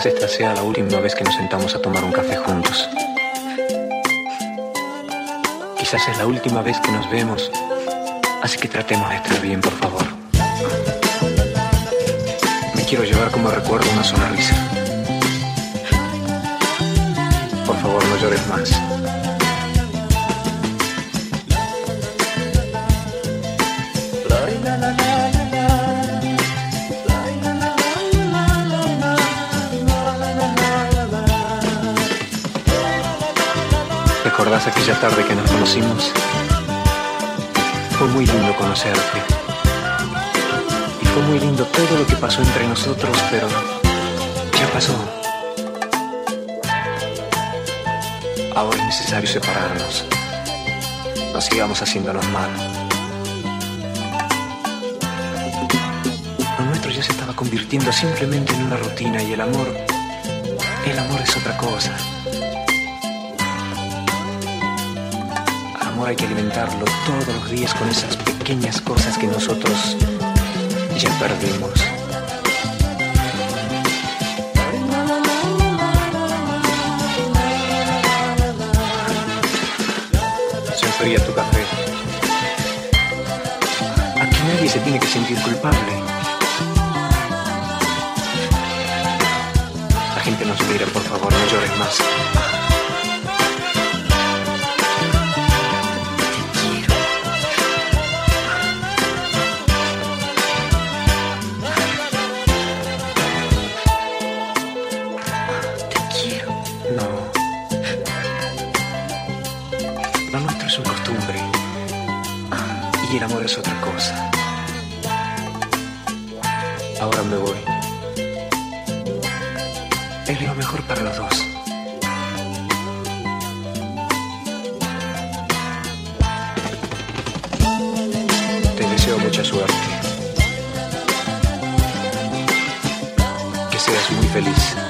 Quizás esta sea la última vez que nos sentamos a tomar un café juntos. Quizás es la última vez que nos vemos, así que tratemos de estar bien, por favor. Me quiero llevar como recuerdo una sonrisa. Por favor, no llores más. ¿Recordás aquella tarde que nos conocimos? Fue muy lindo conocerte. Y fue muy lindo todo lo que pasó entre nosotros, pero ya pasó. Ahora es necesario separarnos. No sigamos haciéndonos mal. Lo nuestro ya se estaba convirtiendo simplemente en una rutina y el amor, el amor es otra cosa. Hay que alimentarlo todos los días con esas pequeñas cosas que nosotros ya perdimos. Se enfría tu café. Aquí nadie se tiene que sentir culpable. La gente nos mira, por favor, no llores más. Feliz.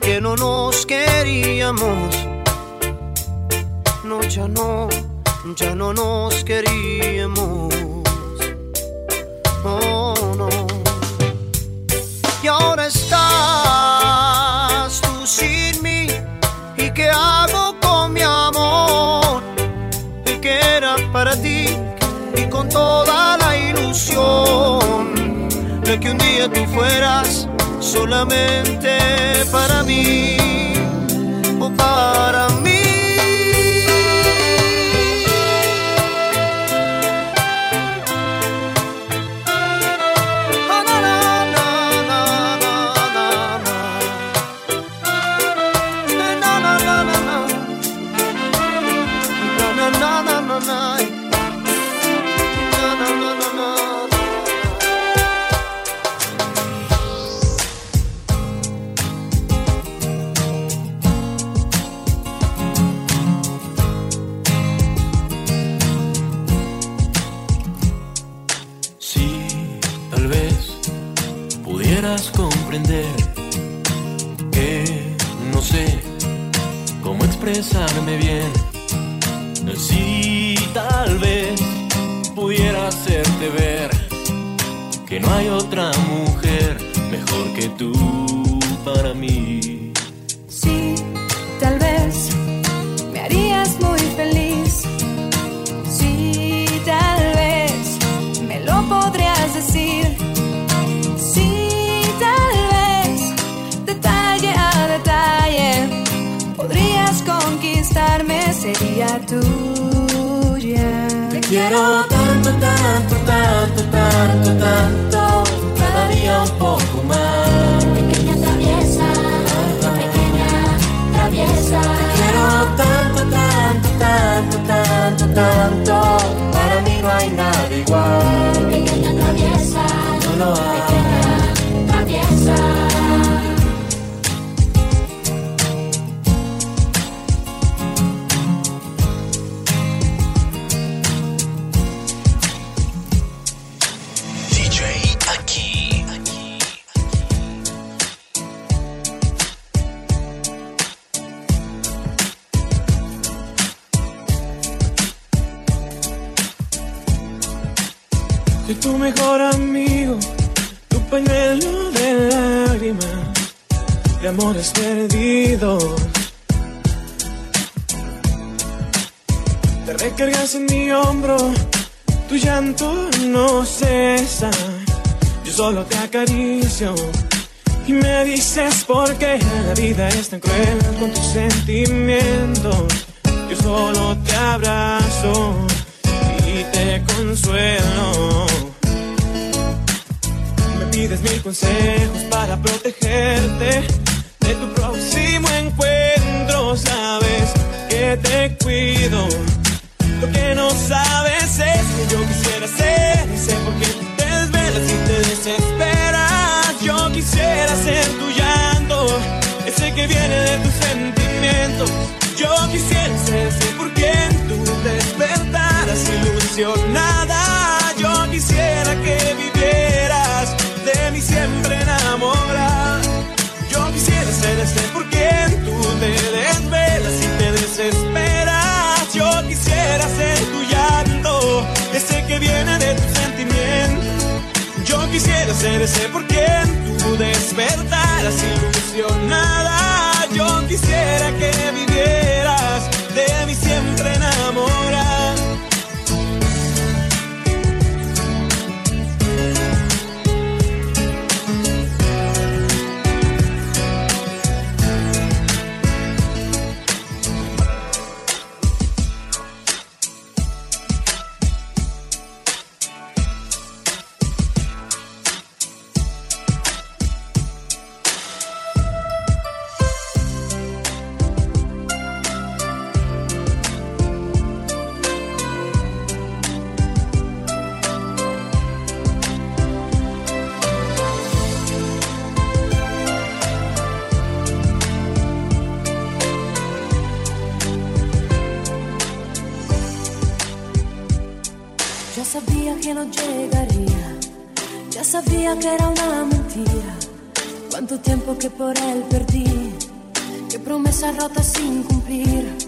que no nos queríamos. No, ya no, ya no nos queríamos. Oh, no. Y ahora estás tú sin mí. ¿Y qué hago con mi amor? El que era para ti y con toda la ilusión de que un día tú fueras solamente para mí o para expresarme bien. Si tal vez pudiera hacerte ver que no hay otra mujer mejor que tú para mí. Sería tuya. Te quiero tanto, tanto, tanto, tanto, tanto, cada día un poco amores perdidos. Te recargas en mi hombro, tu llanto no cesa. Yo solo te acaricio y me dices por qué la vida es tan cruel con tus sentimientos. Yo solo te abrazo y te consuelo. Me pides mil consejos para protegerte de tu próximo encuentro. Sabes que te cuido. Lo que no sabes es que yo quisiera ser y sé por qué te desvelas y te desesperas. Yo quisiera ser tu llanto, ese que viene de tus sentimientos. Yo quisiera ser ese por quien tú despertaras ilusionada. Yo quisiera que vivieras de mí siempre enamorada. Ser ese por quien tú te desvelas y te desesperas. Yo quisiera ser tu llanto, ese que viene de tus sentimientos. Yo quisiera ser ese por quien tú despertaras ilusionada. Yo quisiera que vivieras por él perdí, qué promesas rotas sin cumplir.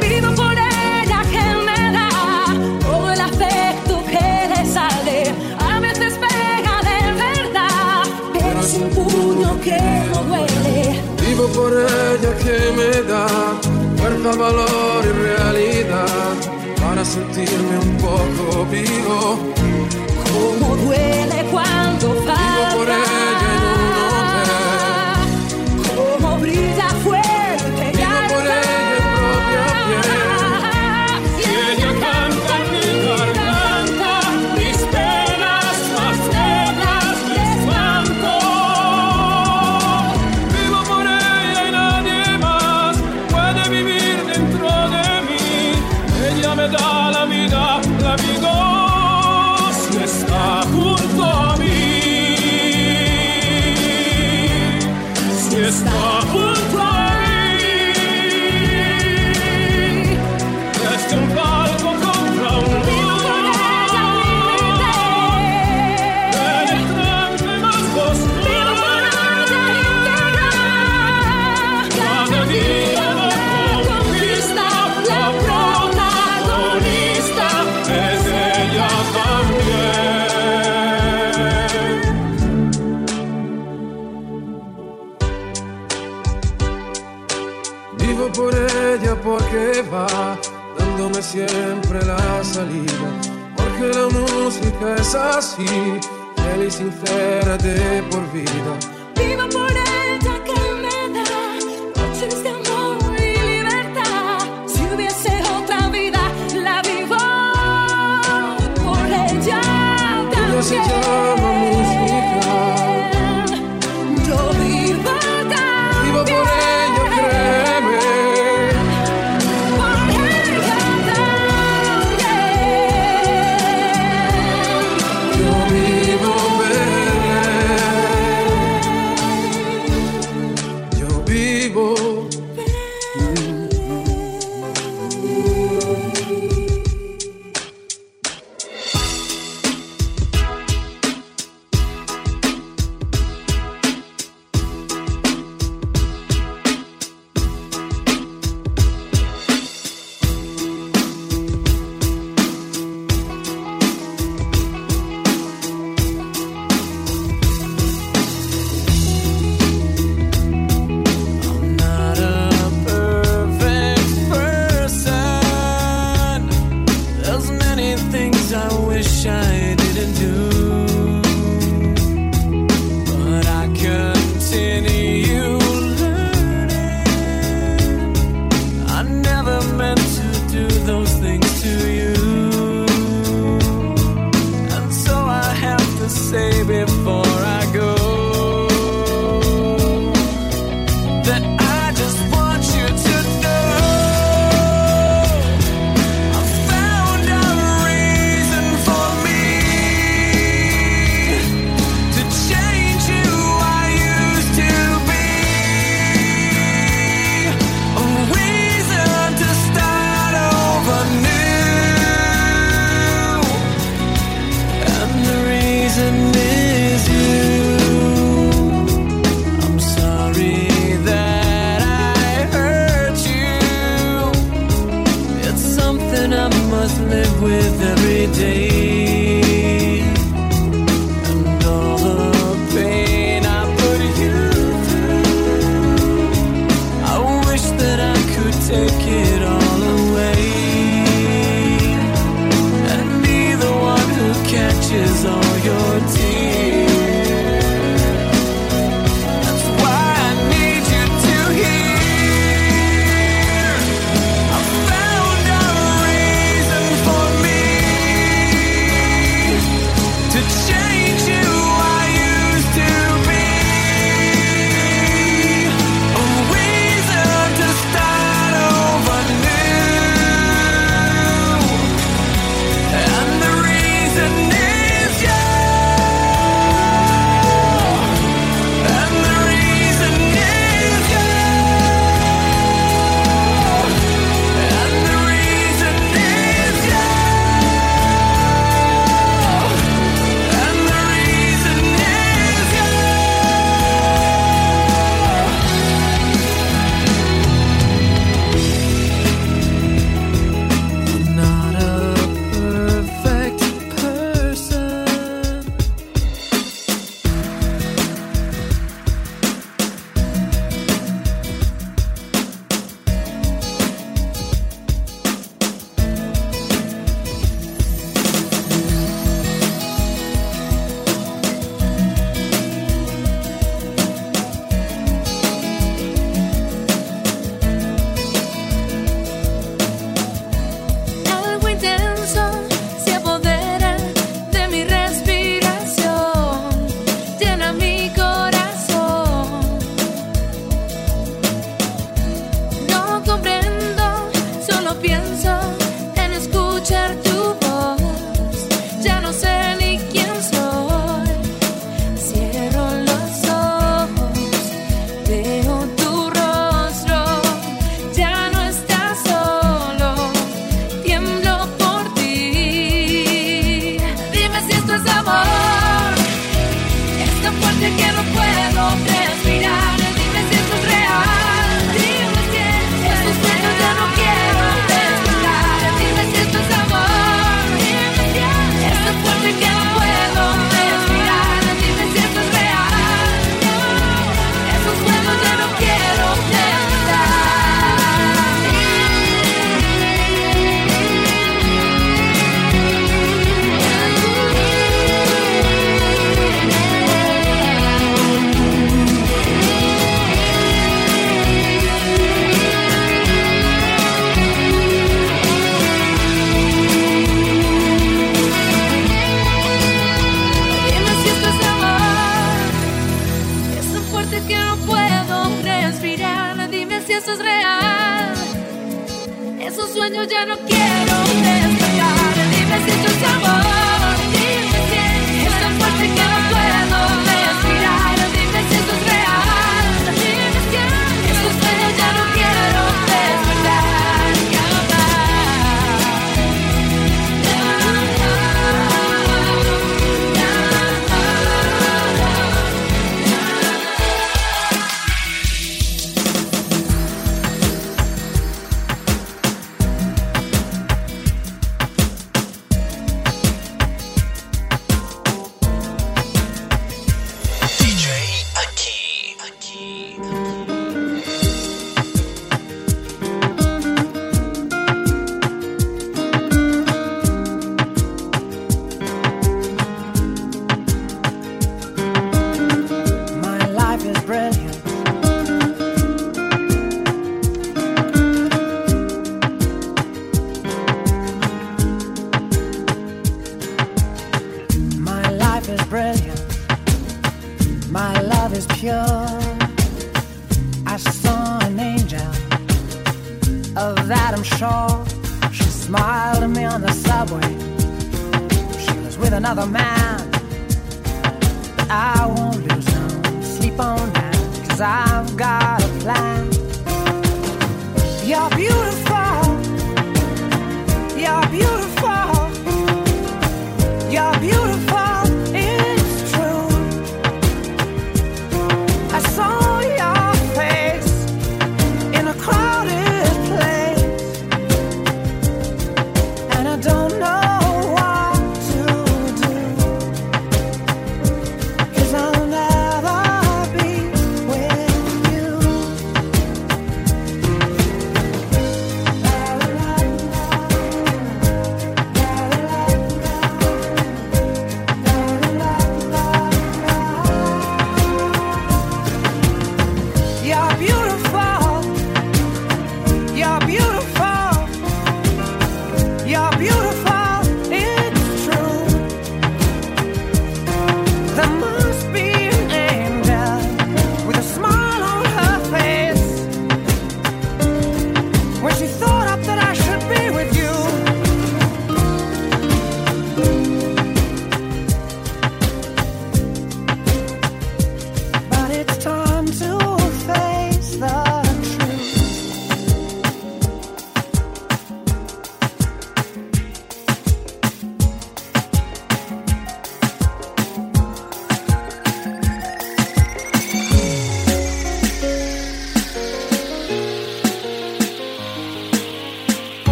Vivo por ella que me da, o el afecto que le sale, a veces pega de verdad, pero es un puño que no duele. Vivo por ella que me da muerta, valor y realidad, para sentirme un poco vivo. Música es así, fiel y sincera de por vida.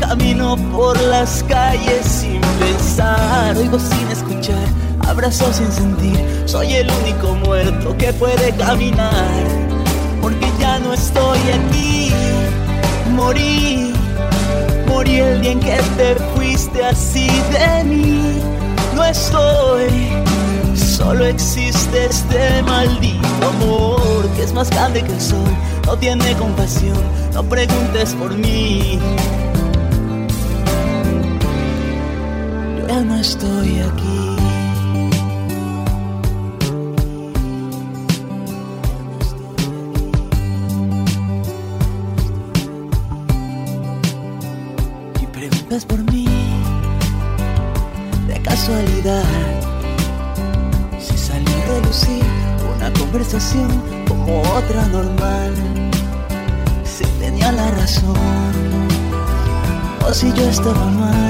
Camino por las calles sin pensar, oigo sin escuchar, abrazo sin sentir. Soy el único muerto que puede caminar, porque ya no estoy aquí. Morí, morí el día en que te fuiste así de mí. No estoy, solo existe este maldito amor que es más grande que el sol. No tiene compasión, no preguntes por mí. No estoy aquí. Y preguntas por mí de casualidad. Si salió a relucir una conversación como otra normal. Si tenía la razón o si yo estaba mal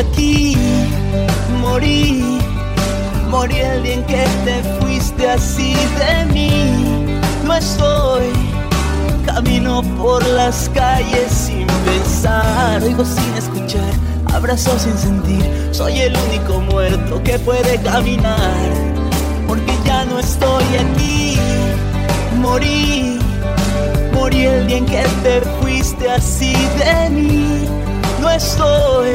aquí, morí, morí el día en que te fuiste así de mí. No estoy, camino por las calles sin pensar, oigo sin escuchar, abrazo sin sentir. Soy el único muerto que puede caminar, porque ya no estoy aquí, morí. Morí el día en que te fuiste así de mí. No estoy,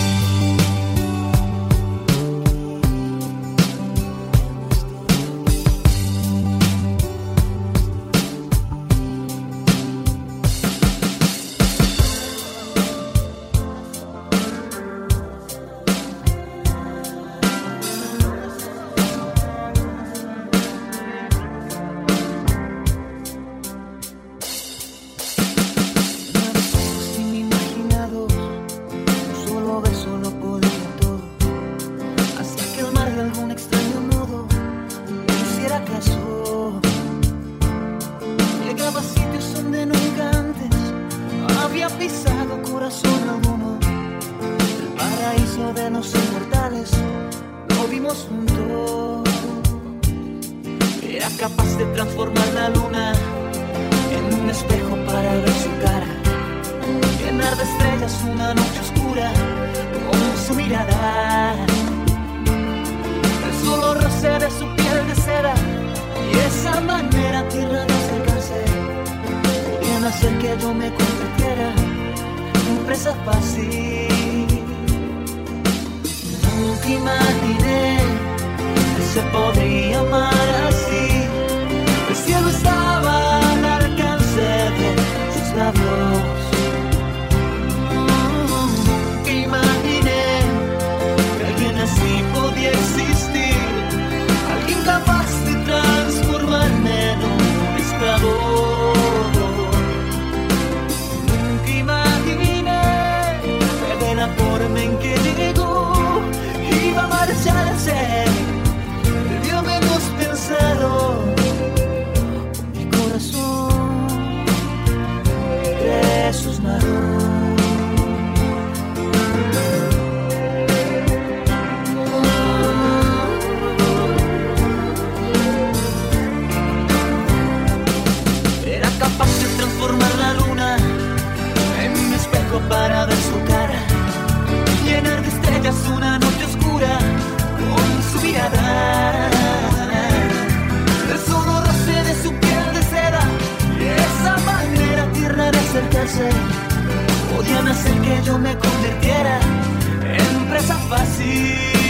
hacerse, podían hacer que yo me convirtiera en presa fácil.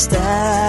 style.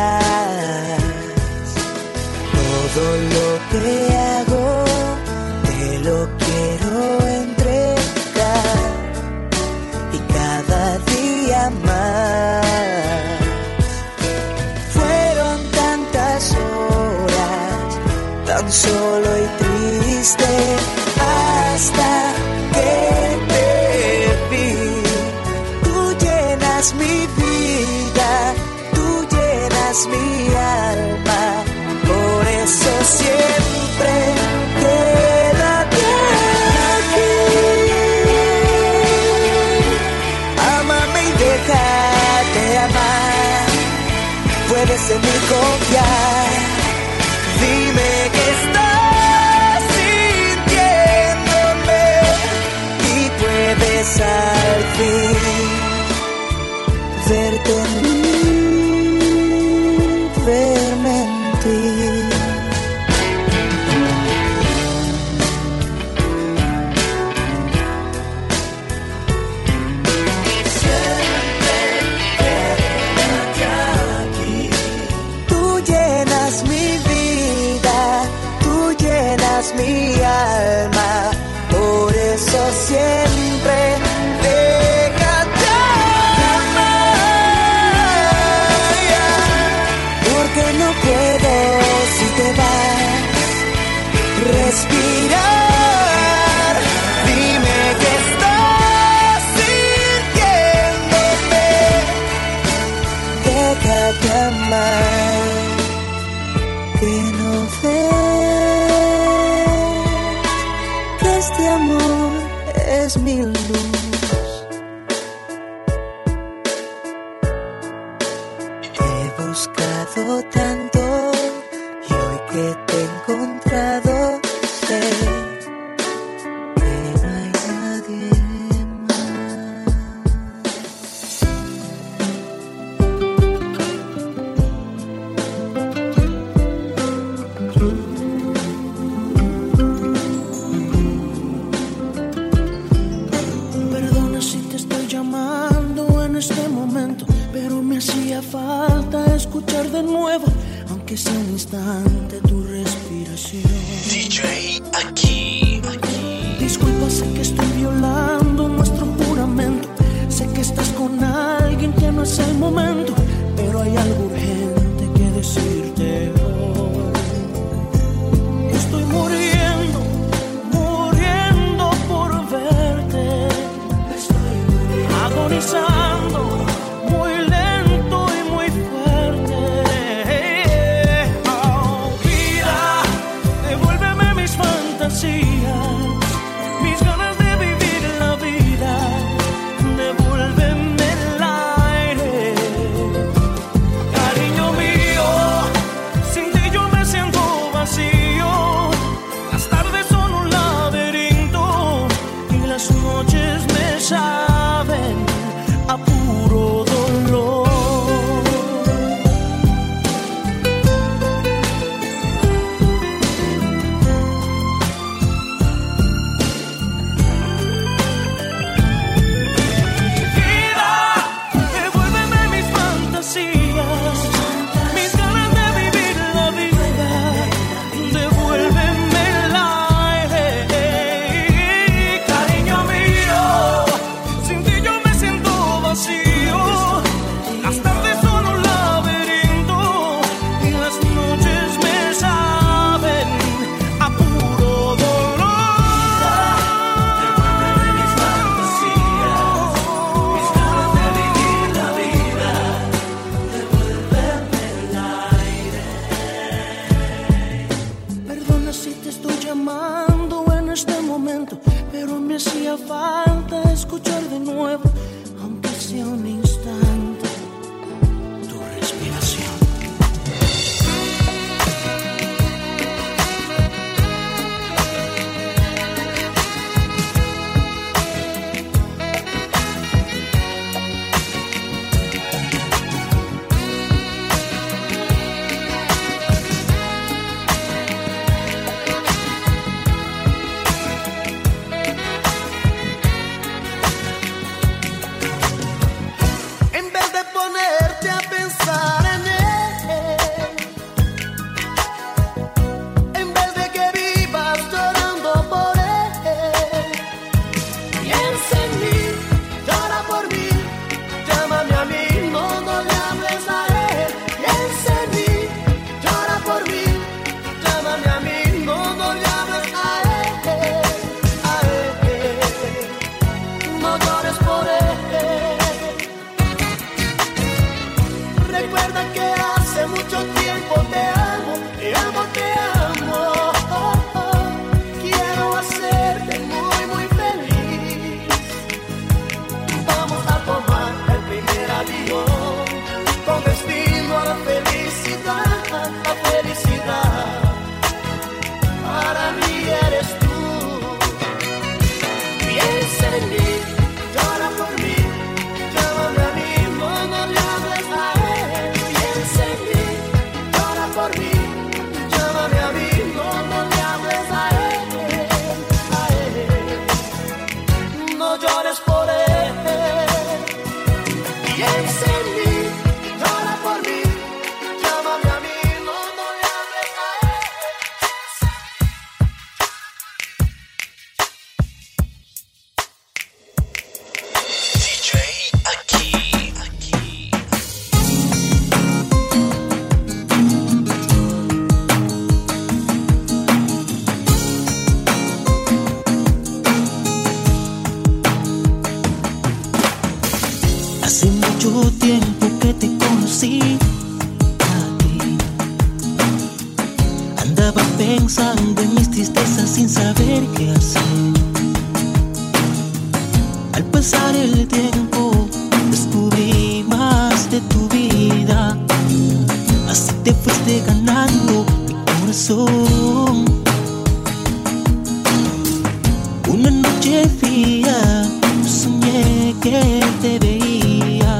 Una noche fría soñé que te veía.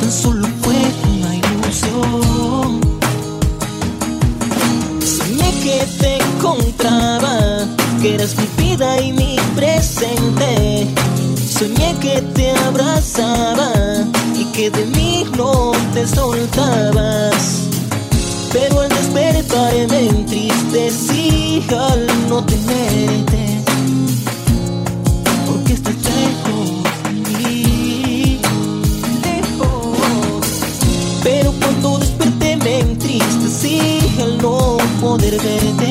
Tan solo fue una ilusión. Soñé que te encontraba, que eras mi vida y mi presente. Soñé que te abrazaba y que de mí no te soltabas. Pero al despertar me entristecí al no tenerte. Porque estás lejos de mí. Lejos. Pero cuando desperté me entristecí al no poder verte.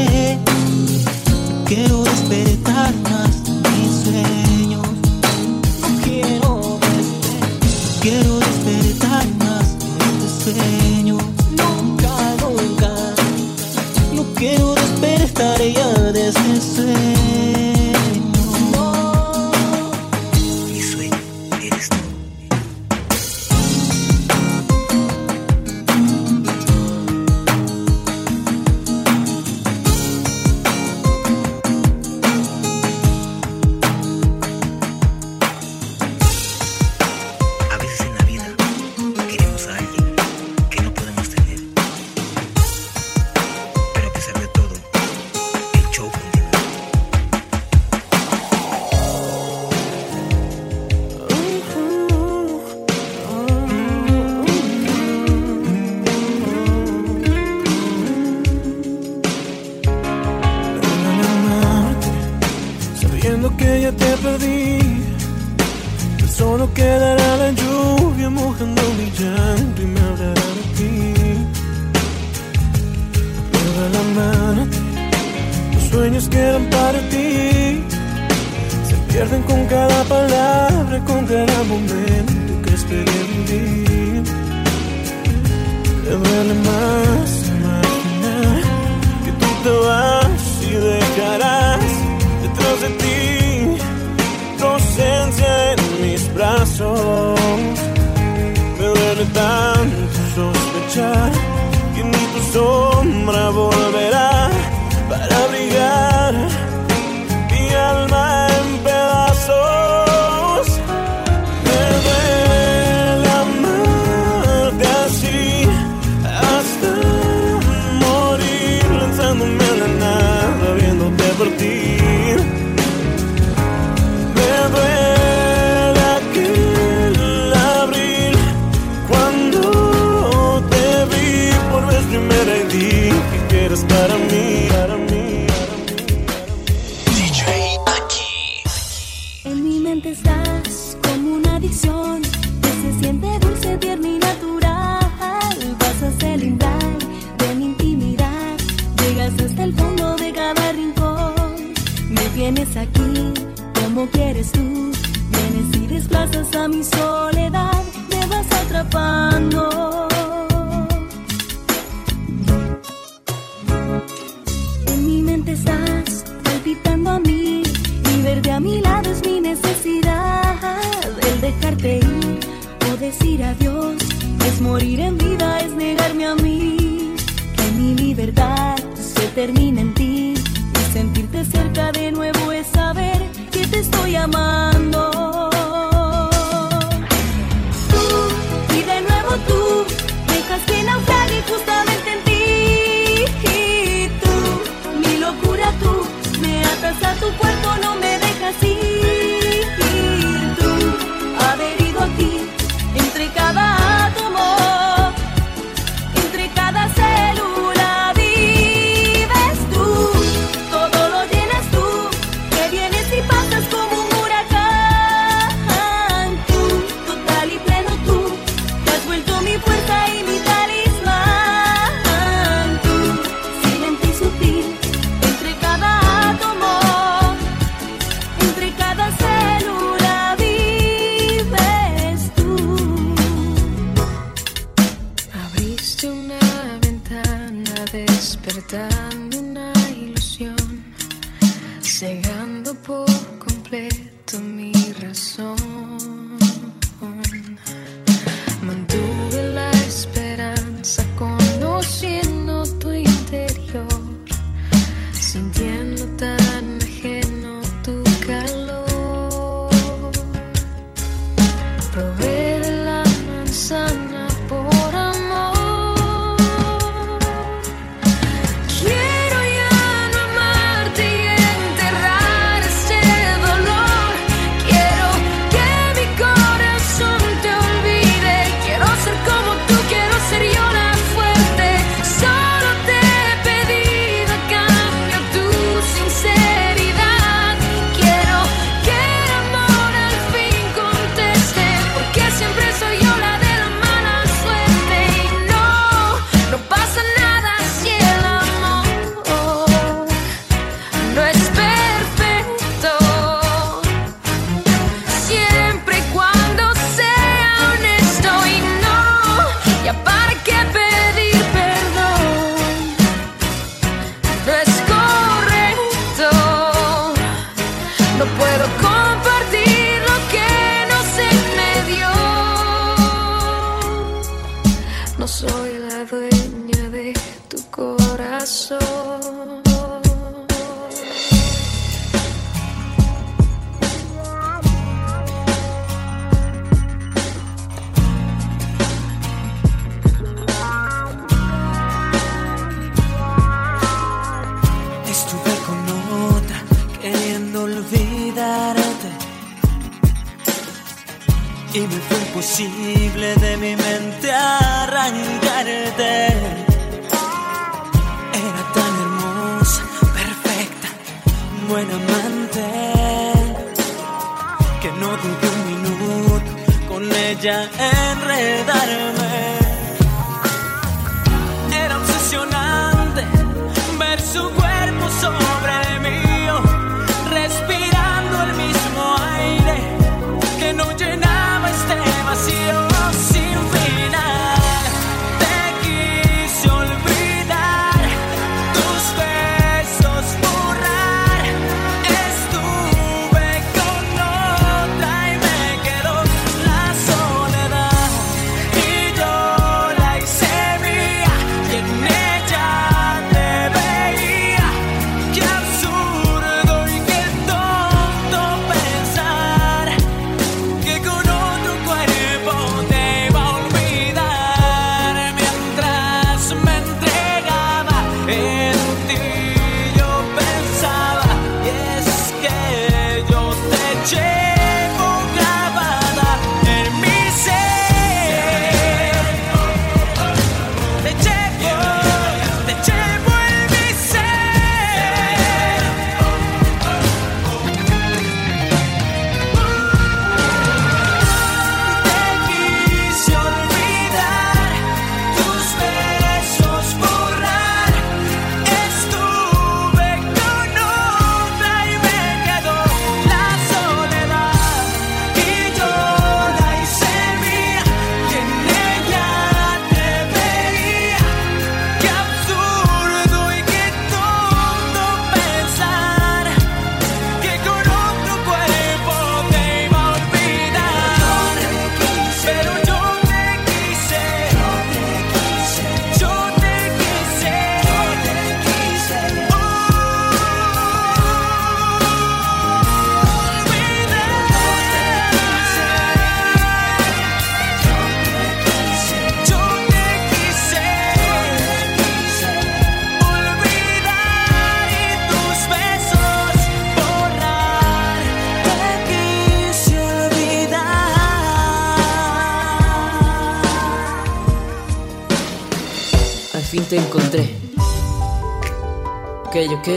Ok,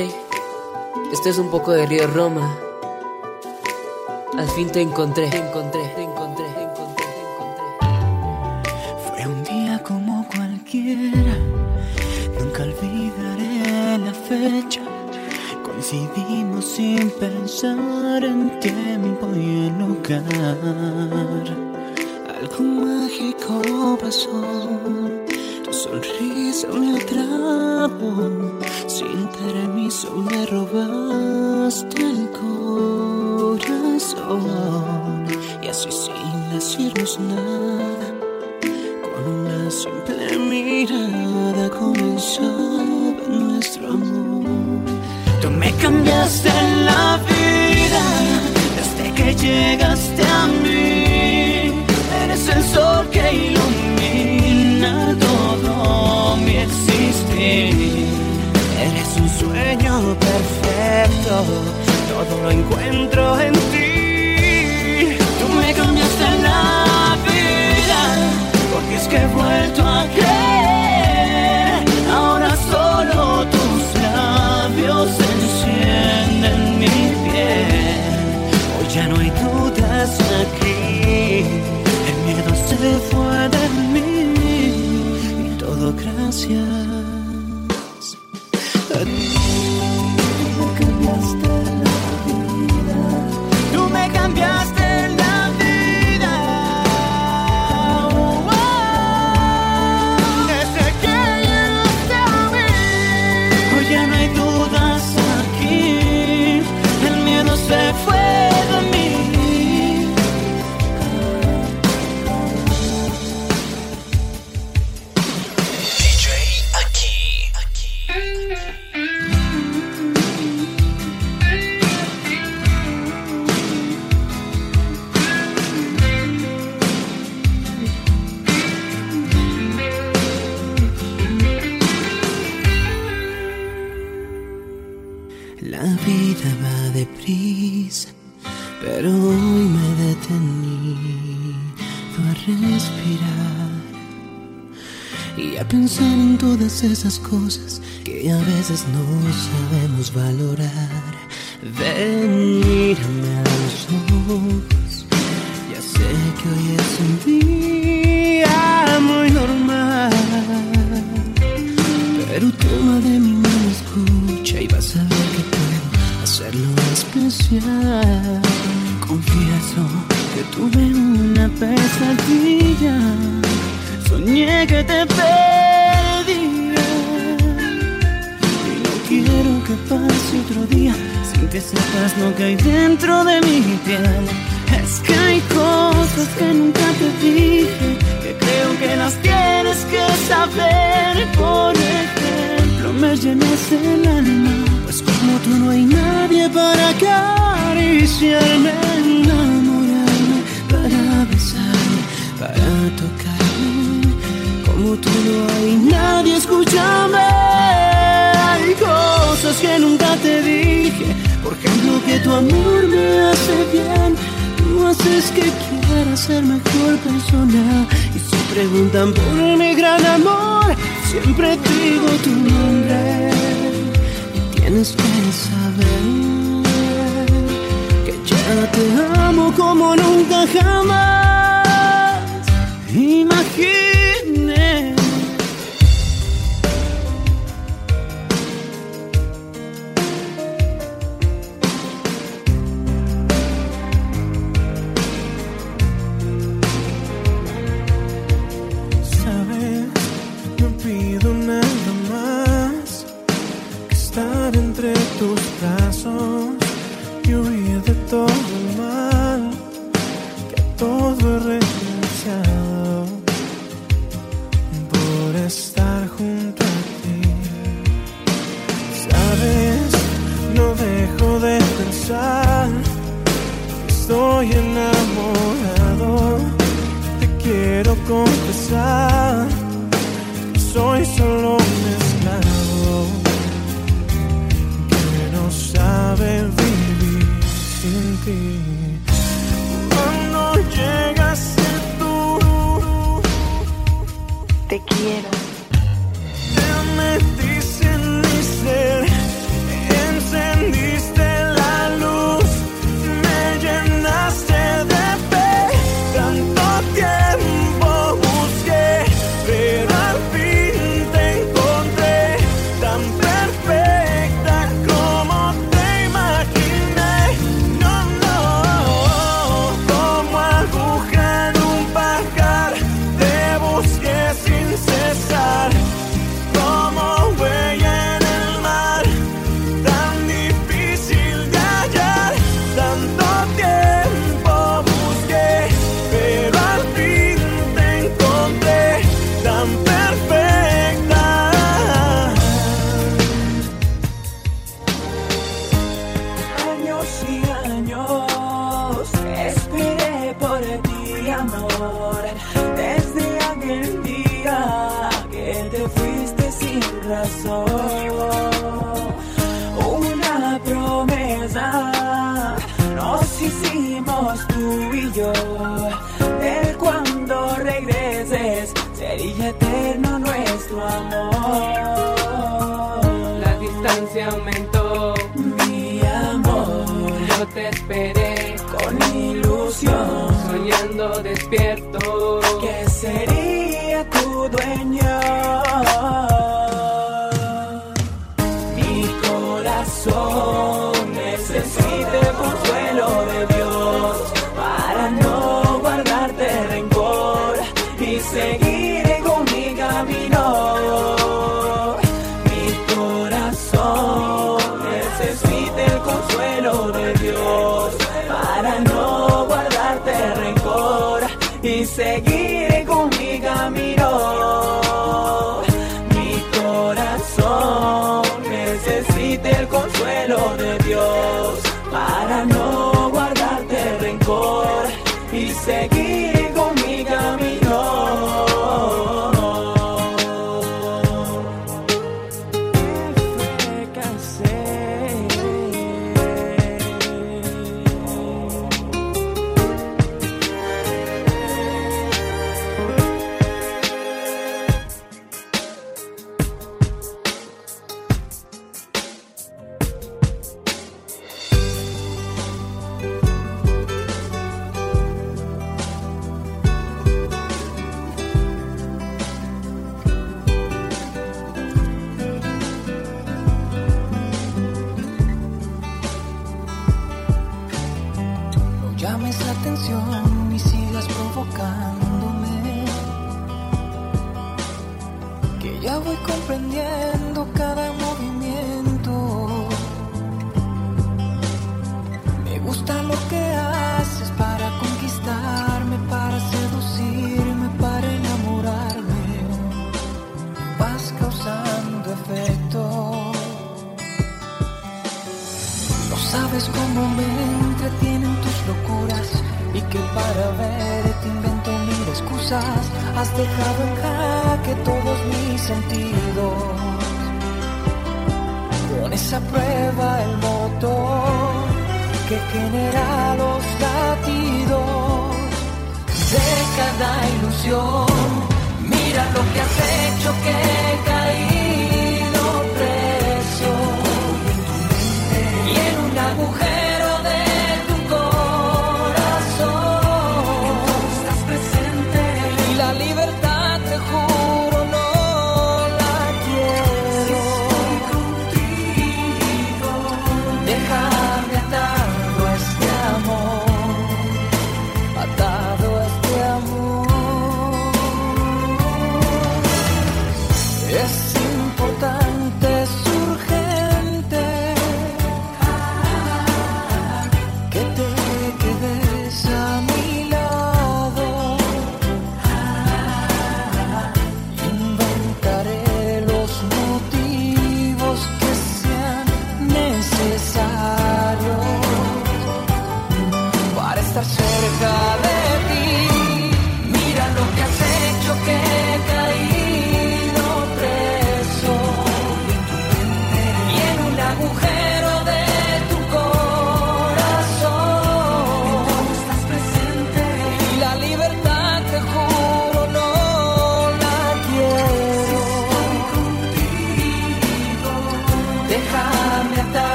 esto es un poco de Río Roma. Al fin te encontré, encontré, encontré, encontré, te encontré. Fue un día como cualquiera, nunca olvidaré la fecha. Coincidimos sin pensar sonrisa me atrapó, sin permiso me robaste el corazón y así sin decirnos nada, con una simple mirada comenzaba nuestro amor. Tú me cambiaste la vida desde que llegaste a mí. Eres el sol que ilumina perfecto, todo lo encuentro en ti. Tú me cambiaste la vida, porque es que he vuelto a creer. Ahora solo tus labios encienden mi piel. Hoy ya no hay dudas aquí, el miedo se fue de mí y todo gracias. Pesadilla, soñé que te perdía. Y no quiero que pase otro día sin que sepas lo que hay dentro de mi piel. Es que hay cosas que nunca te dije, que creo que las tienes que saber. Por ejemplo, me llenas el alma, pues como tú no hay nadie para acariciarme, para tocarme. Como tú no hay nadie, escúchame. Hay cosas que nunca te dije, por ejemplo que tu amor me hace bien. Tú haces que quiera ser mejor persona. Y si preguntan por mi gran amor, siempre digo tu nombre. Y tienes que saber que ya te amo como nunca jamás. 今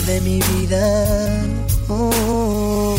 de mi vida. Oh.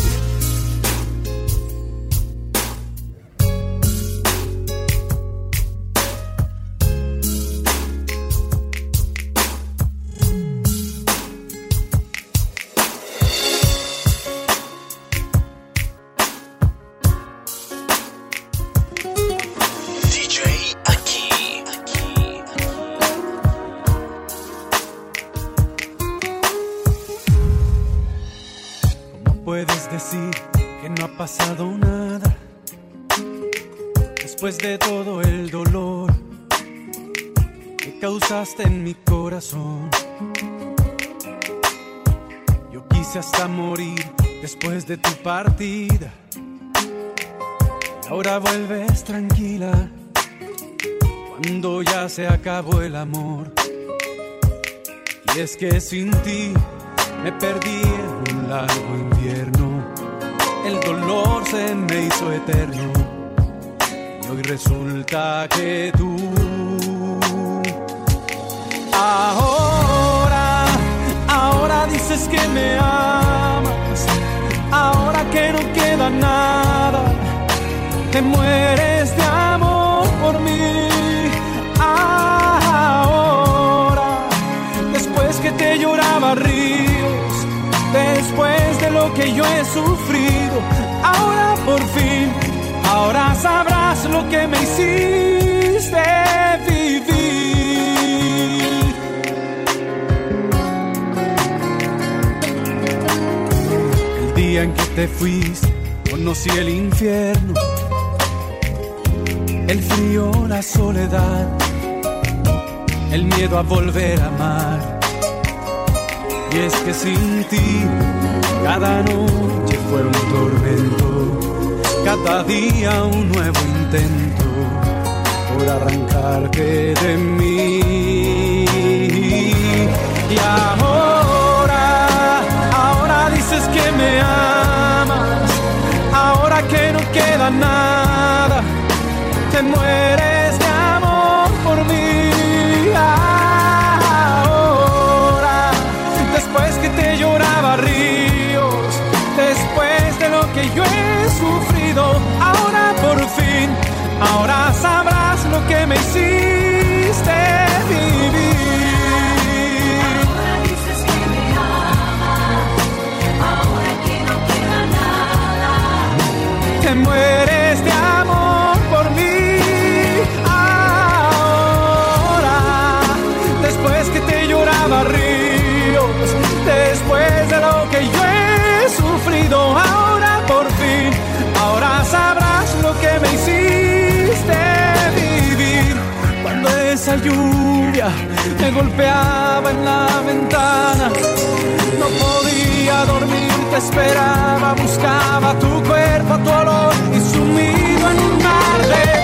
partida. Ahora vuelves tranquila cuando ya se acabó el amor. Y es que sin ti me perdí en un largo invierno. El dolor se me hizo eterno. Y hoy resulta que tú ahora, ahora dices que me amas te mueres de amor por mí. Ahora, después que te lloraba ríos, después de lo que yo he sufrido, ahora por fin, ahora sabrás lo que me hiciste vivir. El día en que te fuiste, conocí el infierno el frío, la soledad, el miedo a volver a amar. Y es que sin ti, cada noche fue un tormento, cada día un nuevo intento por arrancarte de mí. Y ahora, ahora dices que me amas, ahora que no queda nada, te mueres de amor por mí. Ahora, después que te lloraba ríos, después de lo que yo he sufrido, ahora por fin, ahora sabrás lo que me hiciste lluvia me golpeaba en la ventana. No podía dormir, te esperaba, buscaba tu cuerpo, tu olor y sumido en un mar de